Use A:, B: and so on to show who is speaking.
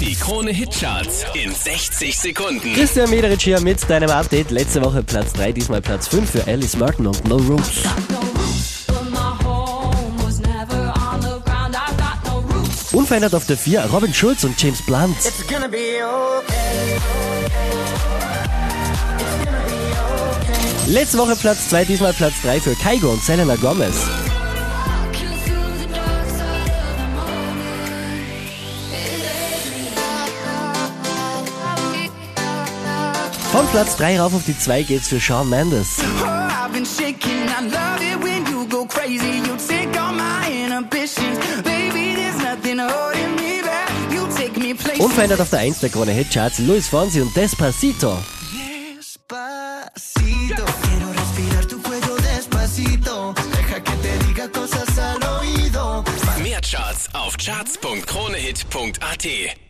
A: Die Krone Hitcharts in 60 Sekunden.
B: Christian Mederich hier mit deinem Update. Letzte Woche Platz 3, diesmal Platz 5 für Alice Martin und No Roots. Unverändert auf der 4 Robin Schulz und James Blunt. Letzte Woche Platz 2, diesmal Platz 3 für Kaigo und Selena Gomez. Von Platz 3 rauf auf die 2 geht's für Shawn Mendes. Unverändert auf der 1 der Krone Hitcharts Luis Fonsi und Despacito.
C: Despacito, quiero respirar tu cuello despacito. Deja que te diga cosas al oído.
A: Mehr Charts auf charts.kronehit.at.